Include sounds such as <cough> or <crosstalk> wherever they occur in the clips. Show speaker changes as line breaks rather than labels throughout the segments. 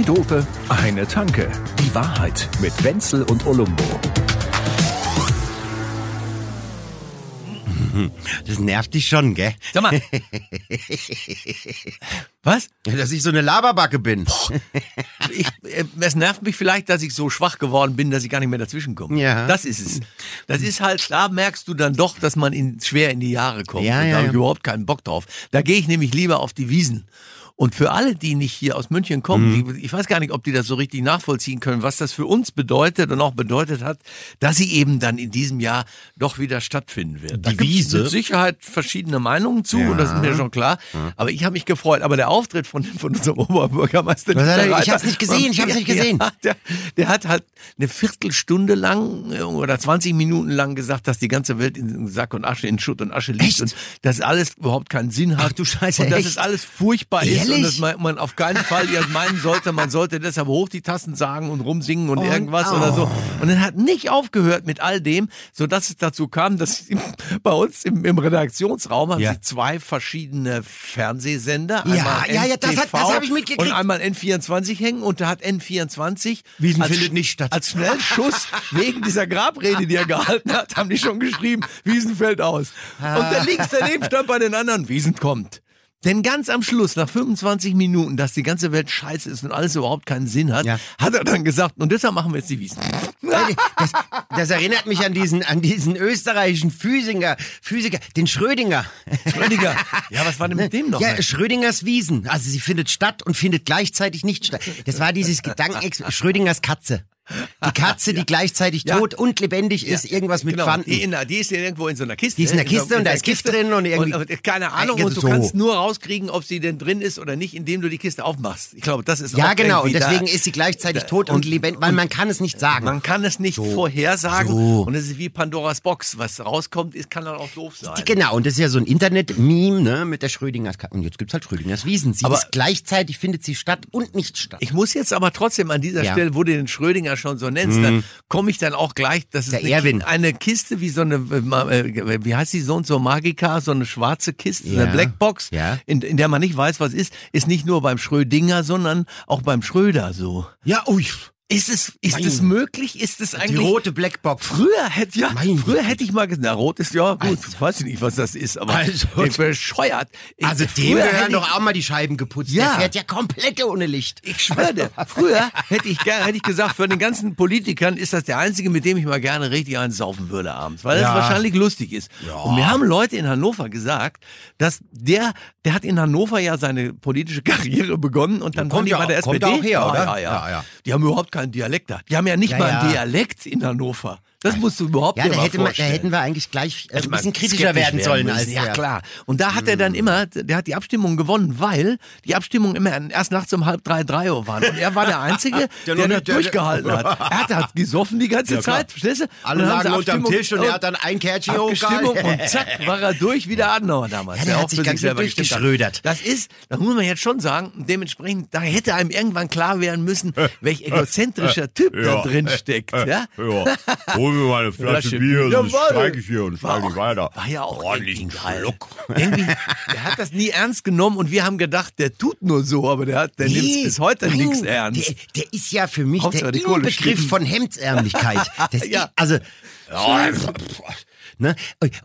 Zwei Dope, eine Tanke. Die Wahrheit mit Wenzel und Olumbo. <laughs>
Das nervt dich schon, gell?
Sag mal. <laughs> Was?
Dass ich so eine Laberbacke bin.
Ich, äh, es nervt mich vielleicht, dass ich so schwach geworden bin, dass ich gar nicht mehr dazwischen komme.
Ja.
Das ist es. Das ist halt, da merkst du dann doch, dass man in, schwer in die Jahre kommt.
Ja,
und
ja,
da habe
ja.
ich überhaupt keinen Bock drauf. Da gehe ich nämlich lieber auf die Wiesen. Und für alle, die nicht hier aus München kommen,
Mhm.
die, ich weiß gar nicht, ob die das so richtig nachvollziehen können, was das für uns bedeutet und auch bedeutet hat, dass sie eben dann in diesem Jahr doch wieder stattfinden wird. Da
Die Wiese?
mit Sicherheit verschiedene Meinungen zu, und das ist mir schon klar. Aber ich habe mich gefreut. Aber der Auftritt von, von unserem Oberbürgermeister,
er- ich
Reiter,
hab's nicht gesehen, ich hab's nicht gesehen. <laughs>
Ja, der, der hat halt eine Viertelstunde lang äh, oder 20 Minuten lang gesagt, dass die ganze Welt in Sack und Asche, in Schutt und Asche liegt
Echt?
und dass alles überhaupt keinen Sinn hat.
Ach du Scheiße,
Und dass
echt?
es alles furchtbar ist und dass man, man auf keinen Fall meinen sollte, man sollte deshalb hoch die Tasten sagen und rumsingen und
Und-
irgendwas
oh.
oder so. Und er hat nicht aufgehört mit all dem, so dass es dazu kam, dass <laughs> bei uns im, im Redaktionsraum haben
Ja.
sie zwei verschiedene Fernsehsender.
Ja,
einmal
ja, ja, das hat- das hab ich mitgekriegt.
Und einmal N24 hängen und da hat N24
Wiesen
als,
findet nicht statt.
Als Schnellschuss wegen dieser Grabrede, die er gehalten hat, haben die schon geschrieben, Wiesen fällt aus. Und der links daneben stand bei den anderen, Wiesen kommt. Denn ganz am Schluss, nach 25 Minuten, dass die ganze Welt scheiße ist und alles überhaupt keinen Sinn hat,
Ja.
hat er dann gesagt, und deshalb machen wir jetzt die Wiesen.
Das, das erinnert mich an diesen, an diesen österreichischen Physiker, Physiker, den Schrödinger.
Schrödinger. Ja, was war denn mit dem noch?
Ja, Schrödingers Wiesen. Also sie findet statt und findet gleichzeitig nicht statt. Das war dieses Gedanken, Schrödingers Katze. Die Katze, <laughs> die gleichzeitig
Ja.
tot und lebendig ist, irgendwas mit
genau,
Quanten.
Die, in, die ist ja irgendwo in so einer Kiste.
Die ist in der
so-
Kiste und da ist Gift drin und irgendwie-
Und, keine Ahnung,
Ja,
und du
so.
kannst nur rauskriegen, ob sie denn drin ist oder nicht, indem du die Kiste aufmachst. Ich glaube, das ist
ja, genau. Und deswegen
da,
ist sie gleichzeitig tot und,
und-
lebendig, weil man kann es nicht sagen.
Man kann es nicht vorhersagen.
So.
Und es ist wie Pandoras Box. Was rauskommt, ist, kann dann auch doof sein.
Genau, und das ist ja so ein Internet-Meme, ne, mit der Schrödingers Katze. Und jetzt gibt's halt Schrödingers Wiesen. Sie
Aber-
ist gleichzeitig findet sie statt und nicht statt.
Ich muss jetzt aber trotzdem an dieser
Ja.
Stelle, wo du den Schrödinger schon so nennst, dann komme ich dann auch gleich, das ist eine, eine Kiste wie so eine, äh, wie heißt die so und so Magica, so eine schwarze Kiste,
Ja.
eine Blackbox,
Ja.
in, in der man nicht weiß, was ist, ist nicht nur beim Schrödinger, sondern auch beim Schröder so.
ja, ui.
Ist es, ist es möglich? Ist es
Die
eigentlich?
rote Blackbox.
Früher hätte ja,
Mein
früher hätte ich mal gesagt, na, rot ist ja gut, weiß ich nicht, was das ist, aber
Also-
ich bescheuert. Ich,
Also dem gehören doch auch mal die Scheiben geputzt.
Ja.
Der fährt ja komplett ohne Licht.
Ich schwöre dir, früher hätte ich, hätte ich gesagt, für den ganzen Politikern ist das der einzige, mit dem ich mal gerne richtig einen saufen würde abends, weil das
Ja.
wahrscheinlich lustig ist. Und mir haben Leute in Hannover gesagt, dass der, der hat in Hannover ja seine politische <laughs> Karriere begonnen und dann
kommt
waren die
ja
bei der
kommt
SPD.
auch her,
ja,
oder?
Ja, ja.
Ja, ja.
Die haben überhaupt keinen Dialekt da. Die haben ja nicht
Ja,
mal einen
ja.
Dialekt in Hannover. Das musst du überhaupt
Ja,
dir
da, hätte man, da hätten wir eigentlich gleich äh, ein bisschen kritischer werden sollen.
müssen.
Als
ja,
der-
klar. Und da hat er dann immer, der hat die Abstimmung gewonnen, weil die Abstimmungen immer erst nachts um halb drei, drei Uhr waren. Und er war der Einzige, <laughs>
Der
der, das
nicht- der-
durchgehalten hat. Er hat, hat gesoffen die ganze
Ja.
Zeit, verstehst du?
Alle lagen unterm
Abstimmung-
Tisch und er hat dann ein Kärtchen
Abstimmung
hochgehalten.
und zack, war er durch wie der Adenauer damals.
Ja, der hat
auch
sich ganz
hat.
durchgeschrödert.
Das ist, das muss man jetzt schon sagen, dementsprechend, da hätte einem irgendwann klar werden müssen, welch egozentrischer <laughs> Typ da
Ja.
drin steckt. <laughs> Ja?
Ja, hol mir mal eine Flasche
Flasche
Bier,
Bier.
sonst steige ich hier und nicht
auch-
weiter.
War ja auch
Ordentlichen
irgendwie geil.
Schluck.
Irgendwie, <laughs> der hat das nie ernst genommen und wir haben gedacht, der tut nur so, aber der, hat, der nimmt
Nee,
bis heute
nein,
nichts ernst.
Der, der ist ja für mich
Hauptsache
der
stimmt.
von Hemdsärmlichkeit. <laughs> Das
Ja.
ist, also, ne?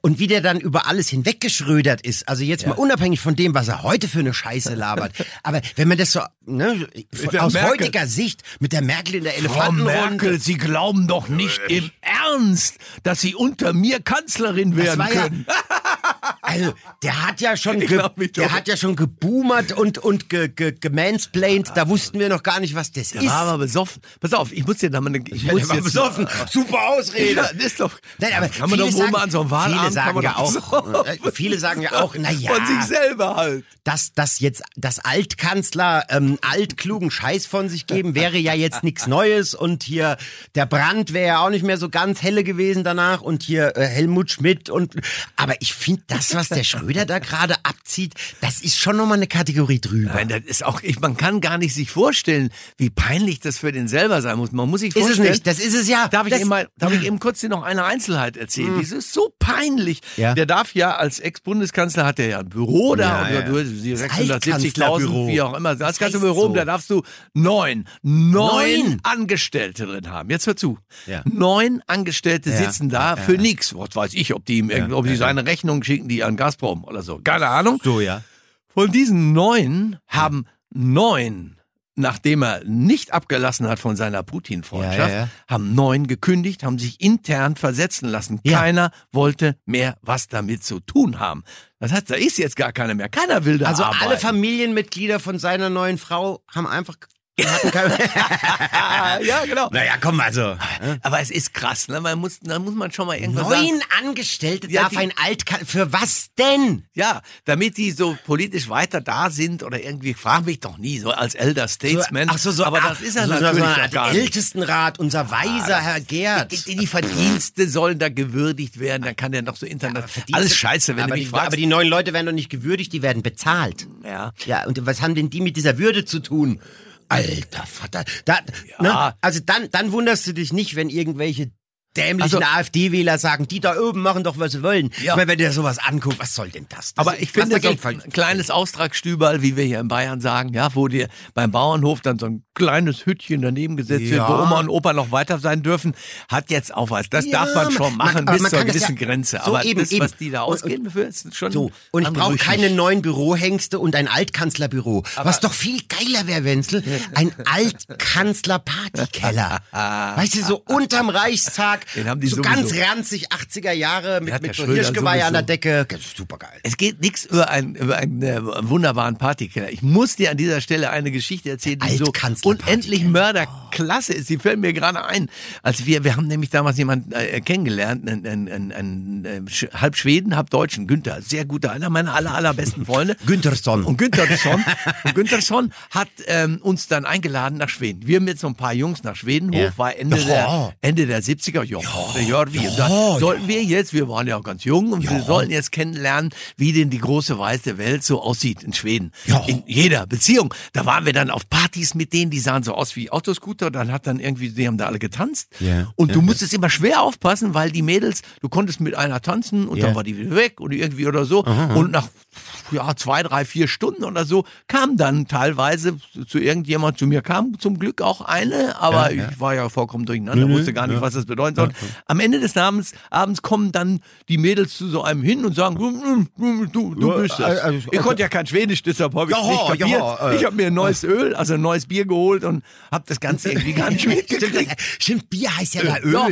Und wie der dann über alles hinweggeschrödert ist. Also jetzt mal unabhängig von dem, was er heute für eine Scheiße labert. <laughs> Aber wenn man das so, ne, von- aus
Merkel.
heutiger Sicht mit der Merkel in der
Frau
Elefantenrunde.
Merkel, Sie glauben doch nicht im Ernst, dass Sie unter mir Kanzlerin werden
war ja,
können. <laughs>
also, der hat ja schon, <laughs> ge, der hat ja schon geboomert und, und ge, ge, gemansplained. Da wussten wir noch gar nicht, was das
Der
ist.
war aber besoffen. Pass auf, ich muss dir da mal eine, ich muss
der war
jetzt
besoffen. Super Ausrede.
Ja, das ist doch,
Nein, aber
kann man
viele
doch wohl
sagen,
mal an so einem
viele
Wahlabend kann
sagen ja auch, <laughs> äh, viele sagen ja auch, na ja,
Von sich selber halt.
dass das jetzt das Altkanzler ähm, altklugen Scheiß von sich geben, wäre ja jetzt nichts Neues und hier der Brand wäre ja auch nicht mehr so ganz helle gewesen danach und hier äh, Helmut Schmidt und aber ich finde das was der Schröder da gerade abzieht, das ist schon nochmal eine Kategorie drüber.
Nein, das ist auch, ich, man kann gar nicht sich vorstellen, wie peinlich das für den selber sein muss. Man muss sich
ist es
vorstellen.
nicht, das ist es ja.
Darf ich,
das,
eben mal, darf ich eben kurz dir noch eine Einzelheit erzählen? Das ist so peinlich.
Ja.
Der darf ja als Ex-Bundeskanzler hat er ja ein Büro da
Ja, ja.
du, die
Das
670.000,
Altkanzlerbüro.
wie auch immer. Das,
Das
ganze Büro,
so.
da darfst du neun, neun,
Neun?
Angestellte drin haben. Jetzt hör zu.
Ja.
Neun Angestellte sitzen da für nix. Was weiß ich, ob die ihm, ob die seine Rechnung schicken, die an Gazprom oder so. Keine Ahnung.
so, ja.
Von diesen neun haben neun, nachdem er nicht abgelassen hat von seiner Putin-Freundschaft,
Ja, ja, ja.
haben neun gekündigt, haben sich intern versetzen lassen. Keiner wollte mehr was damit zu tun haben. Das heißt, da ist jetzt gar keiner mehr. Keiner will da
Also
arbeiten.
alle Familienmitglieder von seiner neuen Frau haben einfach <laughs>
ja, genau.
Naja, komm, also.
Aber es ist krass, ne? Man muss, da muss man schon mal irgendwas sagen.
Neun Angestellte
Ja,
darf
die-
ein Altkan... Für was denn?
Ja, damit die so politisch weiter da sind oder irgendwie, frag mich doch nie, so als Elder Statesman.
Ach so, so.
aber
ach,
das ist er
so, so,
natürlich
so, der
gar.
Ältestenrat, unser weiser Herr Gerd.
Die, die Verdienste sollen da gewürdigt werden, dann kann der noch so international. Alles scheiße, wenn
aber
du mich
die,
fragst.
aber die neuen Leute werden doch nicht gewürdigt, die werden bezahlt.
ja.
Ja, und was haben denn die mit dieser Würde zu tun? Alter Vater. Da,
Ja.
ne? Also dann, dann wunderst du dich nicht, wenn irgendwelche dämlichen
Also-
AfD-Wähler sagen, die da oben machen doch, was sie wollen.
Ja.
Ich meine, wenn du dir sowas anguckst, was soll denn das? das
Aber ich finde,
was
so ein kleines Austragsstüberl, wie wir hier in Bayern sagen, ja, wo dir beim Bauernhof dann so ein kleines Hütchen daneben gesetzt wird,
Ja.
wo Oma und Opa noch weiter sein dürfen, hat jetzt auch was. Das
Ja,
darf man schon machen
aber
bis
man
zur
kann das
gewissen
ja-
Grenze.
so
Aber
eben,
das, was
eben.
die da
Und-
ausgeben dafür, ist schon
So, und ich brauche keine neuen Bürohengste und ein Altkanzlerbüro. Was doch viel geiler wäre, Wenzel, ein <laughs> Altkanzler-Partykeller. <laughs> weißt du, so unterm Reichstag,
Den haben die
so
sowieso.
ganz ranzig 80er Jahre mit, mit so Hirschgeweih an der. Decke. Super geil.
Es geht nichts über, ein, über einen äh, wunderbaren Partykeller. Ich muss dir an dieser Stelle eine Geschichte erzählen, die so unendlich mörderklasse ist. Die fällt mir gerade ein. Als wir, wir haben nämlich damals jemanden äh, kennengelernt, einen, einen, einen, einen äh, halb Schweden, halb Deutschen, Günther. Sehr guter, einer meiner aller, allerbesten Freunde. <laughs>
Günthersson.
Und Güntherson, und Güntherson hat ähm, uns dann eingeladen nach Schweden. Wir mit so ein paar Jungs nach Schweden hoch,
Ja.
war Ende,
Ja.
der, Ende der 70er. Ja, ja, ja, wie. Und dann sollten wir jetzt, wir waren ja ganz jung und wir sollten jetzt kennenlernen, wie denn die große weiße Welt so aussieht in Schweden.
Ja.
In jeder Beziehung. Da waren wir dann auf Partys mit denen, die sahen so aus wie Autoscooter. Dann hat dann irgendwie, die haben da alle getanzt.
Ja.
Und du musstest immer schwer aufpassen, weil die Mädels, du konntest mit einer tanzen und
Ja.
dann war die wieder weg oder irgendwie oder so. Und nach ja, zwei, drei, vier Stunden oder so kam dann teilweise zu irgendjemand, zu mir kam zum Glück auch eine, aber ich war ja vollkommen durcheinander, wusste gar nicht, was das bedeuten soll. Am Ende des Abends, abends kommen dann die Mädels zu so einem hin und sagen, du, du, du, du
Ja,
bist das.
also,
Ich konnte ja kein Schwedisch, deshalb habe ich
Ja,
nicht kapiert.
ja, äh.
ich habe mir ein neues Öl, also ein neues Bier geholt und habe das Ganze irgendwie gar nicht <laughs> mitgekriegt.
Stimmt, Bier heißt ja da Öl.
Ja,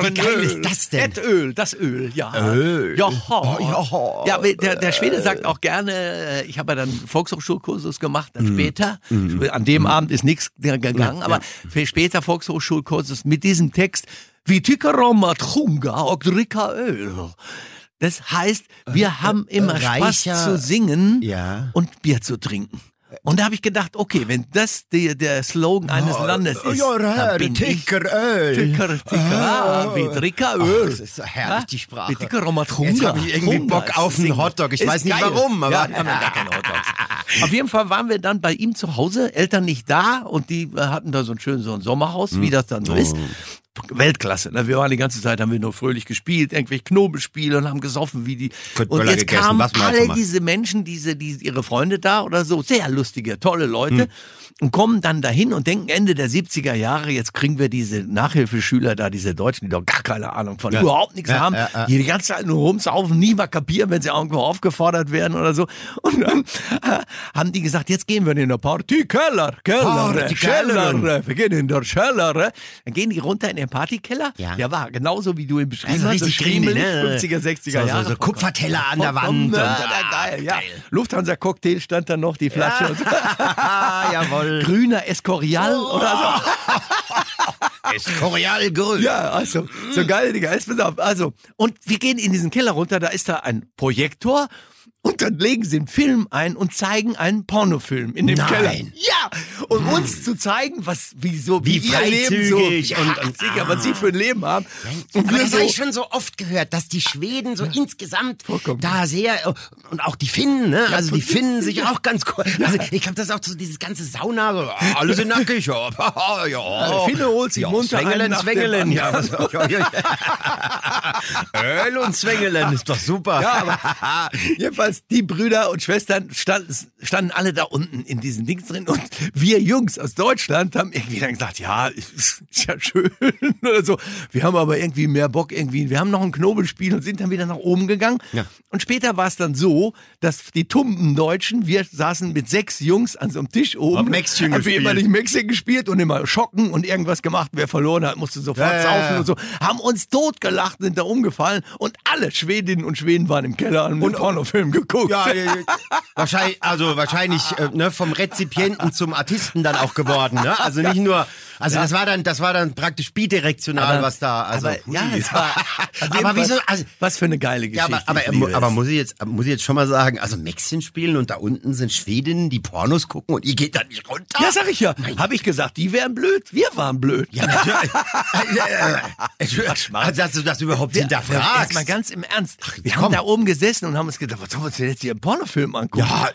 Wie geil ist das denn?
Das Öl, ja.
Öl.
Ja,
Oh, ja.
ja, aber der, der Schwede sagt auch gerne, äh, ich habe ja dann Volkshochschulkursus gemacht, dann später. An dem Abend ist nichts gegangen, aber für später Volkshochschulkursus mit diesem Text, wie Tikaromat Chunga und Drika Öl. Das heißt, wir haben immer Spaß
reicher-
zu singen
Ja.
und Bier zu trinken. Und da habe ich gedacht, okay, wenn das die, der Slogan eines Landes ist,
Ja,
dann bin ich
Tickeröl.
Ticker, Ticker, ah, wie Trickeröl.
Das ist so herrlich, die Sprache.
Wie Ticker Romatrunga.
Jetzt hab ich irgendwie Bock auf einen Hotdog. Ich weiß nicht warum, aber-
Ja, wir haben ja gar keine Hotdogs. Auf jeden Fall waren wir dann bei ihm zu Hause, Eltern nicht da und die äh, hatten da so ein schönes so ein Sommerhaus, wie das dann so ist. Weltklasse. Ne? Wir waren die ganze Zeit, haben wir nur fröhlich gespielt, irgendwelche Knobelspiele und haben gesoffen wie die. Und jetzt
gegessen,
kamen alle
macht.
diese Menschen, diese, die, ihre Freunde da oder so, sehr lustige, tolle Leute
Hm.
und kommen dann dahin und denken Ende der 70er Jahre, jetzt kriegen wir diese Nachhilfeschüler da, diese Deutschen, die doch gar keine Ahnung von überhaupt nichts
Ja,
haben,
ja, ja.
die die ganze Zeit nur rumsaufen, nie mal kapieren, wenn sie irgendwo aufgefordert werden oder so. Und dann äh, <laughs> haben die gesagt, jetzt gehen wir in den Partykeller, Keller,
Partykeller.
Keller, wir gehen in der Keller. Dann gehen die runter in den Partykeller.
Ja.
Der war genauso, wie du ihn beschrieben
Also
hast, so
richtig
schriemelig,
ne?
50er, 60er
So- so-
Jahre.
so Kupferteller an der Wand und-
mörder- geil, ja. Lufthansa-Cocktail stand da noch, die Flasche. Und so.
Ah, jawohl.
Grüner Escorial oder
Ist Korealgrün.
so. <laughs> Ja, also, so geil, Digga. Also, und wir gehen in diesen Keller runter, da ist da ein Projektor Und dann legen sie einen Film ein und zeigen einen Pornofilm in dem
Nein.
Keller. Ja! Und uns zu zeigen, was, wie so,
Wie
ihr Leben so, ja,
und- und-
sicher, was sie für ein Leben haben. Und
Aber das
so,
habe ich schon so oft gehört, dass die Schweden so insgesamt
Vollkommen.
da sehr und auch die Finnen, ne? Also die. Finnen sich auch ganz cool. Also ich glaube, das ist auch so dieses ganze Sauna, so, ah, alle sind nackig, ja, <laughs> ja.
Finne holt sich
ja,
munter einen
Zwängelen,
dem
Zwängelen, ja. was- <laughs> ja, ja, ja. <laughs> Öl und Zwängelen ist doch super.
Ja, aber jedenfalls die Brüder und Schwestern standen, standen alle da unten in diesen Dings drin und wir Jungs aus Deutschland haben irgendwie dann gesagt, ja, ist, ja schön <laughs> oder so. Wir haben aber irgendwie mehr Bock irgendwie. Wir haben noch ein Knobelspiel und sind dann wieder nach oben gegangen.
Ja.
Und später war es dann so, dass die tumpen Deutschen, wir saßen mit sechs Jungs an so einem Tisch oben.
Haben Mäxchen
haben wir immer nicht Mäxchen gespielt und immer schocken und irgendwas gemacht. Wer verloren hat, musste sofort
Ja,
saufen
ja.
und so. Haben uns totgelacht, sind da umgefallen und alle Schwedinnen und Schweden waren im Keller und den Pornofilm geguckt.
Ja, ja, ja. wahrscheinlich, also wahrscheinlich äh, ne, vom Rezipienten zum Artisten dann auch geworden, ne? Also nicht nur, also das war dann, das war dann praktisch bidirektional, was da, also.
aber, ja, es war, <laughs> also
aber wieso,
was,
also,
was für eine geile
ja,
Geschichte.
aber,
ich
aber, aber
es.
muss ich jetzt, muss ich jetzt schon mal sagen, also Mäxchen spielen und da unten sind Schwedinnen, die Pornos gucken und ihr geht da nicht runter?
ja, sag ich ja. Habe ich gesagt, die wären blöd, wir waren blöd.
Ja, natürlich. <laughs> also, dass du das überhaupt
Jetzt
hinterfragst.
mal ganz im Ernst. wir
komm.
haben da oben gesessen und haben uns gedacht, was sollen uns denn jetzt hier einen Pornofilm angucken?
Ja,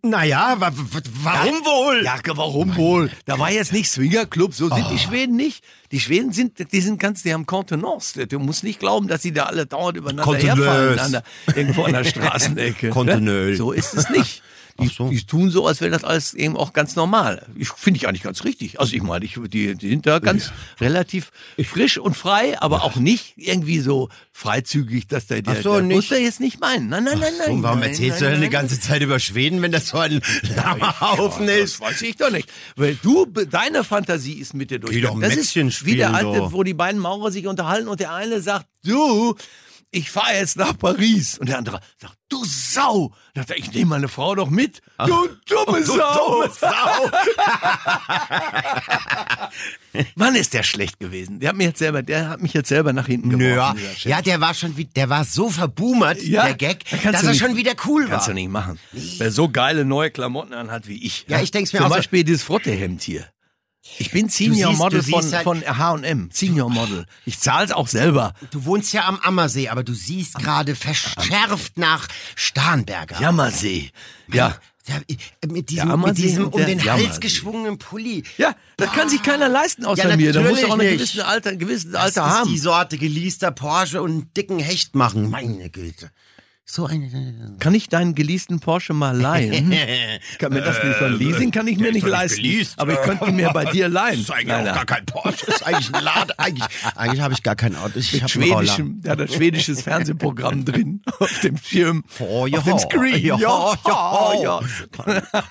naja, wa, wa, warum wohl?
Ja, warum wohl? Da war jetzt nicht Swingerclub, so sind die Schweden nicht. Die Schweden sind, die sind ganz, die haben Kontenance. Du musst nicht glauben, dass sie da alle dauernd übereinander an der, irgendwo an der Straßenecke.
Kontenance.
So ist es nicht. Die,
so.
die tun so, als wäre das alles eben auch ganz normal. Ich finde ich eigentlich ganz richtig. Also ich meine, ich, die, die sind da ganz relativ frisch und frei, aber auch nicht irgendwie so freizügig, dass der, der,
Ach so,
der
nicht?
muss er jetzt nicht meinen. Nein, nein, nein, nein.
Und warum
nein,
erzählst
nein,
du denn
nein,
die ganze Zeit über Schweden, wenn das so ein Haufen
das
ist?
weiß ich doch nicht. Weil du, deine Fantasie ist mit dir durch.
Geh doch
das
Mätzchen
ist wie der alte,
doch.
wo die beiden Maurer sich unterhalten und der eine sagt, du, ich fahre jetzt nach Paris. Und der andere sagt, du Sau. Da dachte ich, ich nehme meine Frau doch mit. Du dumme
Du
Sau.
dumme Sau. <laughs>
Mann, ist der schlecht gewesen. Der hat mich jetzt selber, der hat mich jetzt selber nach hinten
Nö, ja.
geworfen. Chef.
ja, der war schon, wie- der war so verboomert,
Ja,
der Gag,
da kannst
dass
du
er
nicht-
schon wieder cool war.
Kannst du nicht machen. Wer so geile neue Klamotten anhat wie ich.
Ja, ich denk's mir
Zum
auch so-
Beispiel dieses Frottehemd hier. Ich bin Senior
siehst-
Model von,
halt-
von H&M. Senior Model. Ich zahl's auch selber.
Du wohnst ja am Ammersee, aber du siehst gerade verschärft nach Starnberger.
Jammersee. Ja.
Ja, mit diesem,
Ammersee
mit diesem um den Hals
Jammersee.
geschwungenen Pulli.
Ja, das kann sich keiner leisten außer
Ja,
mir. Da muss auch eine gewisse Alter, ein gewisses
Das
Alter
ist
haben.
die Sorte geleaster Porsche und einen dicken Hecht machen. Meine Güte. So eine.
Kann ich deinen geleasten Porsche mal leihen? <laughs> kann mir das nicht von Leasing kann ich mir nicht leisten.
geleast.
Aber ich könnte ihn mir bei dir leihen.
Das ist eigentlich
Nein,
auch gar kein Porsche. Das ist eigentlich ein Laden. Eigentlich, eigentlich habe ich gar kein Auto. Ich habe
schwedischem, der hat ein schwedisches Fernsehprogramm <laughs> drin auf dem Schirm,
Oh, ja.
auf dem Screen.
Ja, ja,
ja.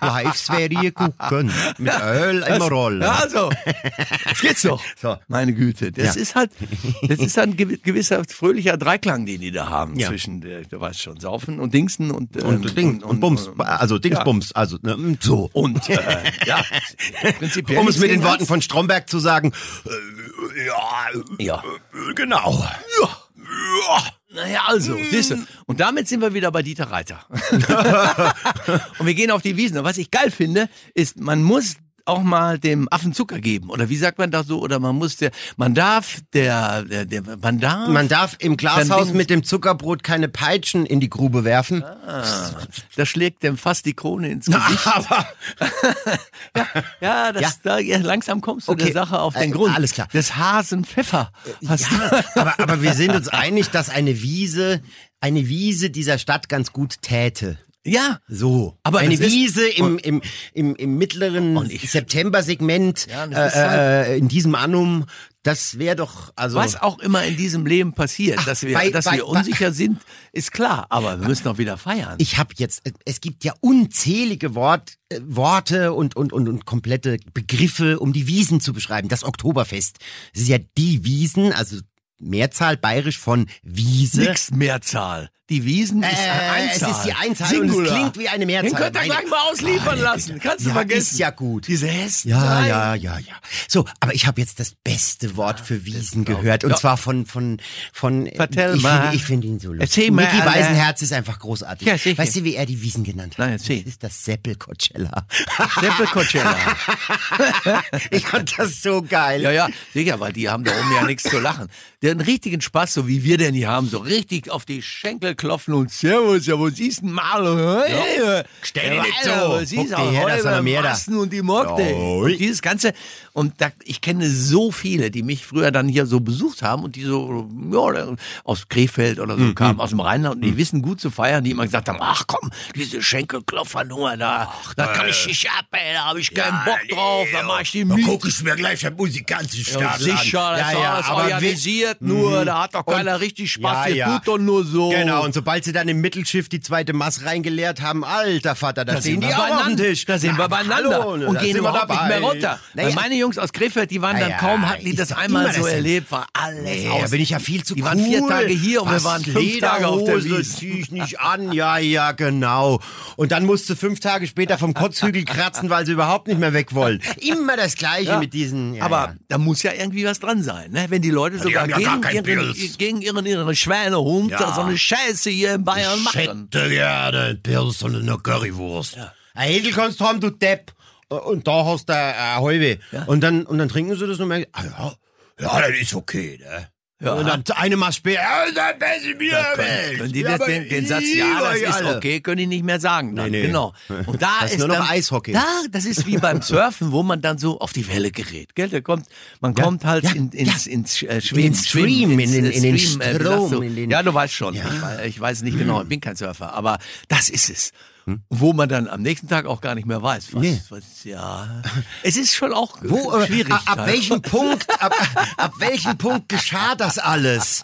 Live-Serie gucken. Mit Öl im Roller.
Ja, also, jetzt geht's doch.
So.
Meine Güte, das
Ja.
ist halt, das ist halt ein gewi- gewisser fröhlicher Dreiklang, den die da haben
Ja.
zwischen, der, du schon, Saufen und Dingsen und ähm,
Und, Ding, und, Bums. Also Dingsbums. Also, ne, so.
Und äh, <laughs> ja, prinzipiell.
Um es mit den Worten von Stromberg zu sagen, äh, ja,
Ja.
äh, genau. Ja. Ja.
Naja, also, siehst du. Und damit sind wir wieder bei Dieter Reiter. <laughs> <laughs> und wir gehen auf die Wiesen. Und was ich geil finde, ist, man muss auch mal dem Affen Zucker geben. Oder wie sagt man das so? Oder man muss der, man darf der, der, der man darf.
Man darf im Glashaus mit dem Zuckerbrot keine Peitschen in die Grube werfen.
Ah, da schlägt dem fast die Krone ins Gesicht.
Aber <laughs>
ja, ja, das,
Ja.
Da, ja, langsam kommst du
Okay.
der Sache auf den
Äh,
Grund.
alles klar.
Das Hasenpfeffer. Hast
Ja, aber, aber wir sind uns einig, dass eine Wiese, eine Wiese dieser Stadt ganz gut täte.
Ja.
So.
Aber
eine
das ist-
Wiese im, im, im, im mittleren September-Segment
Ja, das ist
äh, äh, in diesem Annum, das wäre doch, also.
Was auch immer in diesem Leben passiert,
Ach,
dass wir,
bei-
dass
bei-
wir unsicher sind, ist klar. Aber wir müssen auch wieder feiern.
Ich habe jetzt, es gibt ja unzählige Wort, äh, Worte und, und, und, und komplette Begriffe, um die Wiesen zu beschreiben. Das Oktoberfest. Es ist ja die Wiesen, also Mehrzahl bayerisch von Wiese.
Nix Mehrzahl. Die Wiesen ist
Äh,
eine
es
Einzahl.
ist die Einzahl und es
Singular.
klingt wie eine Mehrzahl.
Den könnt ihr
Meine-
gleich mal ausliefern lassen. Kannst du
ja,
vergessen.
Ist ja gut.
Diese Hessen.
Ja, ja, ja, ja. So, aber ich habe jetzt das beste Wort für Wiesen gehört und
Ja.
zwar von von von.
Vertell
ich
mal.
Finde, ich finde ihn so lustig.
Erzähl mal,
Micky. Weisenherz ist einfach großartig.
Ja, sicher.
weißt du, wie er die Wiesen genannt hat?
Nein, erzähl.
Das ist das Seppel Coachella.
Seppel Coachella. <laughs>
ich fand das so geil.
Ja, ja, sicher, weil die haben da oben ja nichts zu lachen. Der einen richtigen Spaß, so wie wir denn hier haben, so richtig auf die Schenkel klopfen und Servus, ja, wo siehst du mal? Hey,
Stell dich nicht so.
siehst
dir
du
her, das ist aber mehr da.
Massen und die Mockte.
Ja.
Und dieses Ganze, und da, ich kenne so viele, die mich früher dann hier so besucht haben und die so, ja, aus Krefeld oder
Mhm.
so kamen, aus dem Rheinland und die wissen gut zu feiern, die immer gesagt haben, ach komm, diese Schenkelklopfernummer da, da kann ich nicht ab, ey, da habe ich keinen Bock drauf, da mach ich die
Da
mit.
guck ich mir gleich den musikalischen
Ja, sicher,
an.
das
ja, ja, aber
organisiert nur, da hat doch keiner richtig Spaß,
Ja, ja.
tut doch nur so.
Genau, und sobald sie dann im Mittelschiff die zweite Maß reingeleert haben, alter Vater, da,
Da
stehen
sind
die
wir
auch auf dem. Tisch.
Da sind
Na,
wir beieinander
hallo,
und gehen
wir
überhaupt nicht mehr runter.
Naja,
Weil meine Jungs aus Krefeld, die waren dann kaum, hatten die das einmal so erlebt, war alles aus.
da bin ich ja viel zu
Die
cool.
waren vier Tage hier und wir
Was,
waren fünf Tage auf der
Lederhose
Wies.
zieh ich nicht an. Ja, ja, genau. Und dann musste fünf Tage später vom Kotzhügel kratzen, weil sie überhaupt nicht mehr weg wollen. Immer das Gleiche
Ja.
mit diesen. Ja,
Aber da muss ja irgendwie was dran sein, ne? Wenn die Leute sogar gegen, ihren, gegen ihren, ihren Schweinehund
Ja.
so eine Scheiße hier in Bayern
Ich
machen.
hätte gerne einen Pilz und eine Currywurst. Ein Hedel kannst du haben, du Depp. Und da hast du eine Häube. Und, dann, und dann trinken sie das und merken, ah ja, ja, das ist okay, ne?
Ja.
Und dann eine Mal später, ja, der Welt.
Können die
Ja,
das, den, den Satz, ja, das ist okay, können die nicht mehr sagen. Dann.
Nee, nee.
Genau. Und da
Das ist
ist
nur noch
dann,
Eishockey.
Da, das ist wie beim Surfen, wo man dann so auf die Welle gerät. Gell? Da kommt, man kommt halt
ja,
in, ins, ins äh,
In
Schwimmen.
den Stream, in den- in den
äh, wie sagst
Strom,
du?
in den-
ja, du weißt schon.
Ja.
Ich, ich weiß nicht genau, ich bin kein Surfer, aber das ist es.
Hm?
Wo man dann am nächsten Tag auch gar nicht mehr weiß. Was,
Nee.
was, ja, es ist schon auch
Wo, äh,
schwierig.
ab, welchem <laughs> Punkt, ab, ab welchem Punkt geschah das alles?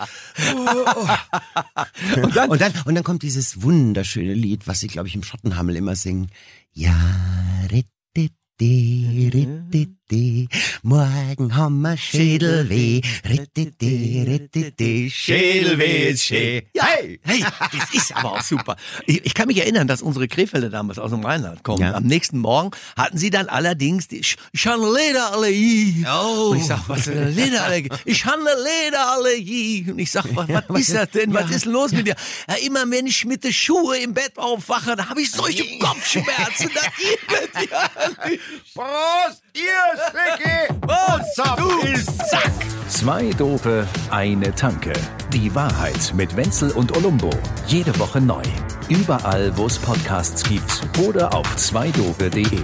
Und dann, und dann, und dann kommt dieses wunderschöne Lied, was sie, glaube ich, im Schottenhammel immer singen. Ja, rittiti, rittiti, morgen haben wir Schädelweh, rittiti, rittiti, Schädelweh ist schä.
Ja, hey, das ist aber auch super. Ich, ich kann mich erinnern, dass unsere Krefelder damals aus dem Rheinland kommen.
Ja.
Am nächsten Morgen hatten sie dann allerdings die Lederallergie.
Oh.
Und ich sag, was Lederallergie? Ich habe eine Lederallergie. <laughs> Und ich sag, was, was ist das denn? Was ist los mit dir? Ja, immer wenn ich mit den Schuhe im Bett aufwache, da habe ich solche Kopfschmerzen. Das geht <laughs> ja nicht.
Prost, ihr Schicki! Und
du
ist
Sack.
Zwei Dope, eine Tanke. Die Wahrheit mit Wenzel und Olumbo. Jede Woche neu. Überall, wo es Podcasts gibt oder auf zweidope.de.